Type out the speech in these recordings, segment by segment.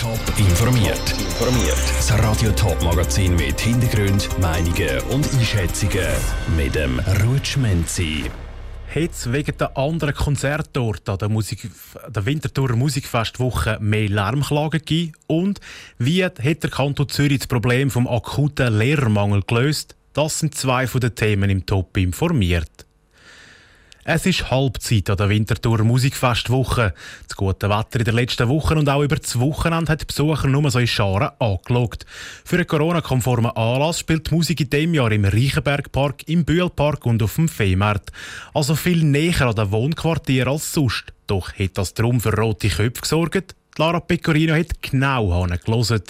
Top informiert. Informiert. Das Radio Top Magazin mit Hintergrund, Meinungen und Einschätzungen mit dem Rutschmenzi. Hat wegen der anderen Konzertorte an der, Musik, der Winterthur Musikfestwoche mehr Lärmklagen gegeben? Und wie hat der Kanton Zürich das Problem vom akuten Lehrermangel gelöst? Das sind zwei von den Themen im Top informiert. Es ist Halbzeit an der Winterthur Musikfestwoche. Das gute Wetter in der letzten Woche und auch über das Wochenende hat die Besucher nur so in Scharen angeschaut. Für einen Corona-konformen Anlass spielt die Musik in diesem Jahr im Reichenbergpark, im Bühlpark und auf dem Fehmarkt. Also viel näher an den Wohnquartieren als sonst. Doch hat das drum für rote Köpfe gesorgt? Lara Pecorino hat genau hingelassen.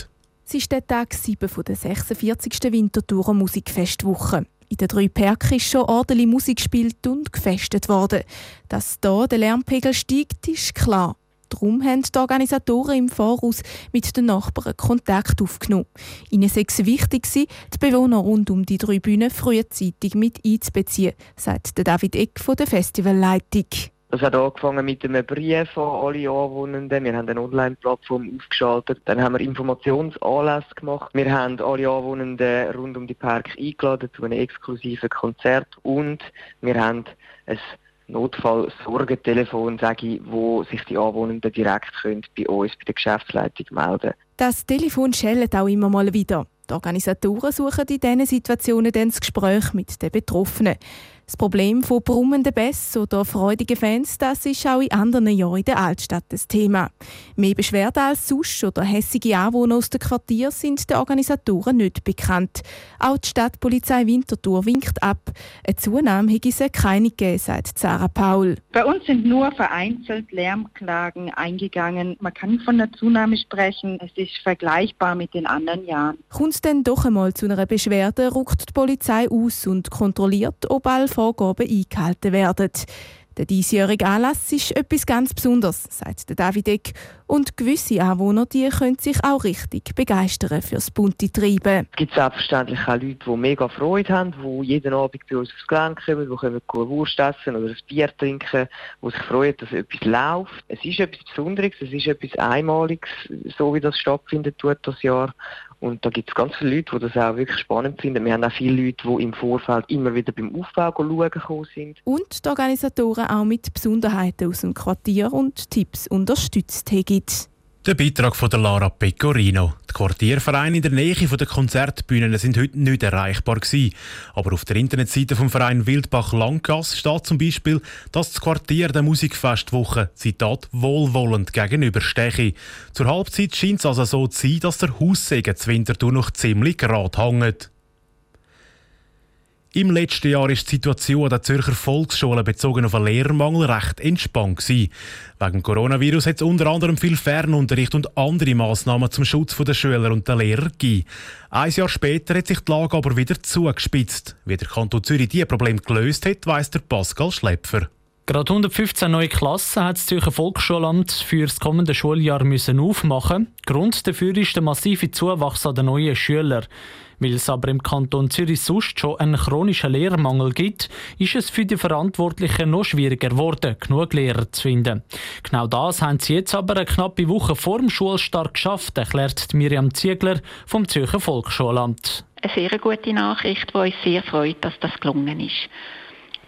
Es ist der Tag 7 der 46. Winterthur Musikfestwoche. In den drei Perken ist schon ordentlich Musik gespielt und gefestet worden. Dass hier der Lärmpegel steigt, ist klar. Darum haben die Organisatoren im Voraus mit den Nachbarn Kontakt aufgenommen. Ihnen sei es wichtig, die Bewohner rund um die drei Bühnen frühzeitig mit einzubeziehen, sagt David Eck von der Festivalleitung. Das hat angefangen mit einem Brief an alle Anwohnenden. Wir haben eine Online-Plattform aufgeschaltet. Dann haben wir Informationsanlässe gemacht. Wir haben alle Anwohnenden rund um die Park eingeladen zu einem exklusiven Konzert. Und wir haben ein Notfall-Sorgentelefon, sage ich, wo sich die Anwohnenden direkt können bei uns, bei der Geschäftsleitung melden. Das Telefon schellt auch immer mal wieder. Die Organisatoren suchen in diesen Situationen dann das Gespräch mit den Betroffenen. Das Problem von brummenden Bässen oder freudigen Fans, das ist auch in anderen Jahren in der Altstadt das Thema. Mehr Beschwerden als sonst oder hässige Anwohner aus dem Quartier sind den Organisatoren nicht bekannt. Auch die Stadtpolizei Winterthur winkt ab. Eine Zunahme hätte es keine gegeben, sagt Sarah Paul. Bei uns sind nur vereinzelt Lärmklagen eingegangen. Man kann von einer Zunahme sprechen. Es ist vergleichbar mit den anderen Jahren. Kommt es dann doch einmal zu einer Beschwerde, ruckt die Polizei aus und kontrolliert, ob alle Vorgaben eingehalten werden. Der diesjährige Anlass ist etwas ganz Besonderes, sagt David Eck. Und gewisse Anwohner die können sich auch richtig begeistern für das bunte Treiben. Es gibt selbstverständlich auch Leute, die mega Freude haben, die jeden Abend bei uns aufs Gelände kommen, die können eine Wurst essen oder ein Bier trinken, die sich freuen, dass etwas läuft. Es ist etwas Besonderes, es ist etwas Einmaliges, so wie das stattfindet das Jahr. Und da gibt es ganz viele Leute, die das auch wirklich spannend finden. Wir haben auch viele Leute, die im Vorfeld immer wieder beim Aufbau schauen gekommen sind. Und die Organisatoren auch mit Besonderheiten aus dem Quartier und Tipps unterstützt haben. Der Beitrag von der Lara Pecorino. Die Quartiervereine in der Nähe der Konzertbühnen sind heute nicht erreichbar gewesen. Aber auf der Internetseite vom Verein Wildbach Langgass steht zum Beispiel, dass das Quartier der Musikfestwoche Zitat wohlwollend gegenübersteche. Zur Halbzeit scheint es also so zu sein, dass der Haussegen zu Winterthur noch ziemlich gerade hängt. Im letzten Jahr war die Situation der Zürcher Volksschulen bezogen auf den Lehrermangel recht entspannt. Gewesen. Wegen Coronavirus hat es unter anderem viel Fernunterricht und andere Massnahmen zum Schutz der Schüler und der Lehrer gegeben. Ein Jahr später hat sich die Lage aber wieder zugespitzt. Wie der Kanton Zürich dieses Problem gelöst hat, weiss der Pascal Schlepfer. Gerade 115 neue Klassen hat das Zürcher Volksschulamt für das kommende Schuljahr müssen aufmachen. Grund dafür ist der massive Zuwachs an den neuen Schülern. Weil es aber im Kanton Zürich sonst schon einen chronischen Lehrermangel gibt, ist es für die Verantwortlichen noch schwieriger geworden, genug Lehrer zu finden. Genau das haben sie jetzt aber eine knappe Woche vor dem Schulstart geschafft, erklärt Miriam Ziegler vom Zürcher Volksschulamt. Eine sehr gute Nachricht, die uns sehr freut, dass das gelungen ist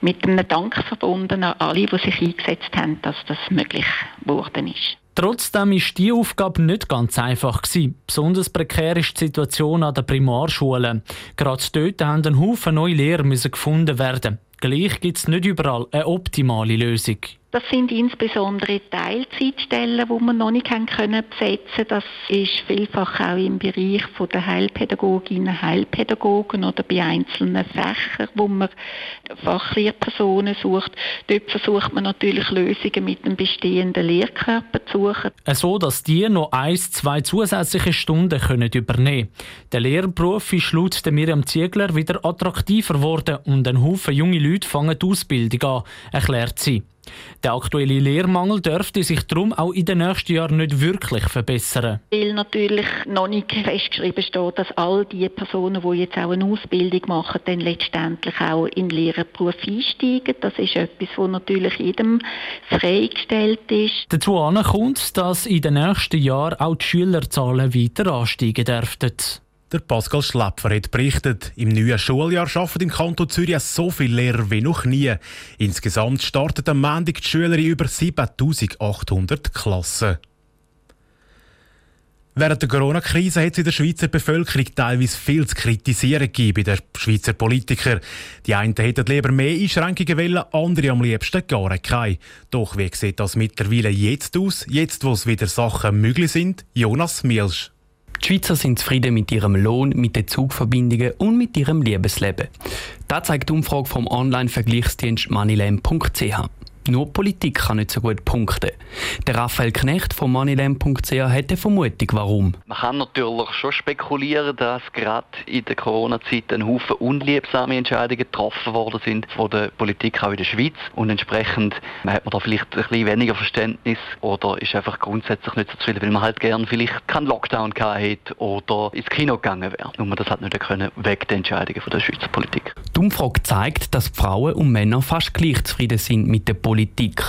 mit einem Dank verbunden an alle, die sich eingesetzt haben, dass das möglich geworden ist. Trotzdem ist die Aufgabe nicht ganz einfach. Besonders prekär ist die Situation an den Primarschulen. Gerade dort haben ein Haufen neue Lehrer gefunden werden. Gleich gibt es nicht überall eine optimale Lösung. Das sind insbesondere Teilzeitstellen, die wir noch nicht können besetzen Das ist vielfach auch im Bereich der Heilpädagoginnen, Heilpädagogen oder bei einzelnen Fächern, wo man Fachlehrpersonen sucht. Dort versucht man natürlich Lösungen mit dem bestehenden Lehrkörper zu suchen. So, dass die noch ein, zwei zusätzliche Stunden können übernehmen können. Der Lehrberuf ist laut Miriam Ziegler wieder attraktiver geworden und ein Haufen junge Leute fangen die Ausbildung an, erklärt sie. Der aktuelle Lehrmangel dürfte sich darum auch in den nächsten Jahren nicht wirklich verbessern. Weil natürlich noch nicht festgeschrieben steht, dass all die Personen, die jetzt auch eine Ausbildung machen, dann letztendlich auch in den Lehrerberuf einsteigen. Das ist etwas, was natürlich jedem freigestellt ist. Dazu kommt, dass in den nächsten Jahren auch die Schülerzahlen weiter ansteigen dürften. Der Pascal Schläpfer hat berichtet, im neuen Schuljahr arbeiten im Kanton Zürich so viele Lehrer wie noch nie. Insgesamt startet am Montag die Schüler in über 7800 Klassen. Während der Corona-Krise hat es in der Schweizer Bevölkerung teilweise viel zu kritisieren gegeben bei den Schweizer Politikern. Die einen hätten lieber mehr Einschränkungen wollen, andere am liebsten gar keine. Doch wie sieht das mittlerweile jetzt aus, jetzt wo es wieder Sachen möglich sind? Jonas Mielsch. Die Schweizer sind zufrieden mit ihrem Lohn, mit den Zugverbindungen und mit ihrem Liebesleben. Das zeigt die Umfrage vom Online-Vergleichsdienst moneylam.ch. Nur Politik kann nicht so gut punkten. Der Raphael Knecht von moneyland.ch hat eine Vermutung, warum. Man kann natürlich schon spekulieren, dass gerade in der Corona-Zeit ein Haufen unliebsame Entscheidungen getroffen worden sind von der Politik auch in der Schweiz. Und entsprechend hat man da vielleicht ein bisschen weniger Verständnis oder ist einfach grundsätzlich nicht so zufrieden, weil man halt gerne vielleicht keinen Lockdown gehabt hätte oder ins Kino gegangen wäre. Nur man das hat nicht können, wegen der Entscheidungen von der Schweizer Politik. Die Umfrage zeigt, dass Frauen und Männer fast gleich zufrieden sind mit der Politik Politik.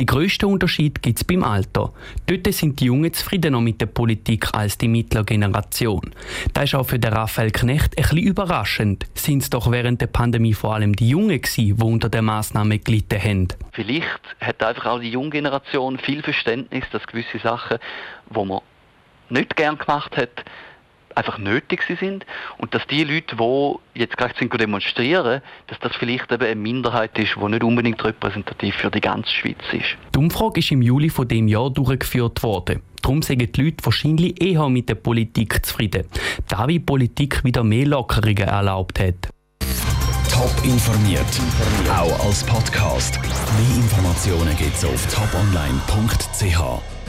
Die grössten Unterschied gibt es beim Alter. Dort sind die Jungen zufriedener mit der Politik als die mittlere Generation. Das ist auch für den Raphael Knecht bisschen überraschend. Sind es doch während der Pandemie vor allem die Jungen gewesen, die unter der Maßnahme gelitten haben? Vielleicht hat einfach auch die junge Generation viel Verständnis, dass gewisse Sachen, die man nicht gern gemacht hat, einfach nötig sind und dass die Leute, die jetzt gerade sind demonstrieren, dass das vielleicht eben eine Minderheit ist, die nicht unbedingt repräsentativ für die ganze Schweiz ist. Die Umfrage ist im Juli von dem Jahr durchgeführt worden. Darum sind die Leute wahrscheinlich eher mit der Politik zufrieden, da wie die Politik wieder mehr Lockerungen erlaubt hat. Top informiert, auch als Podcast. Mehr Informationen gibt es auf toponline.ch.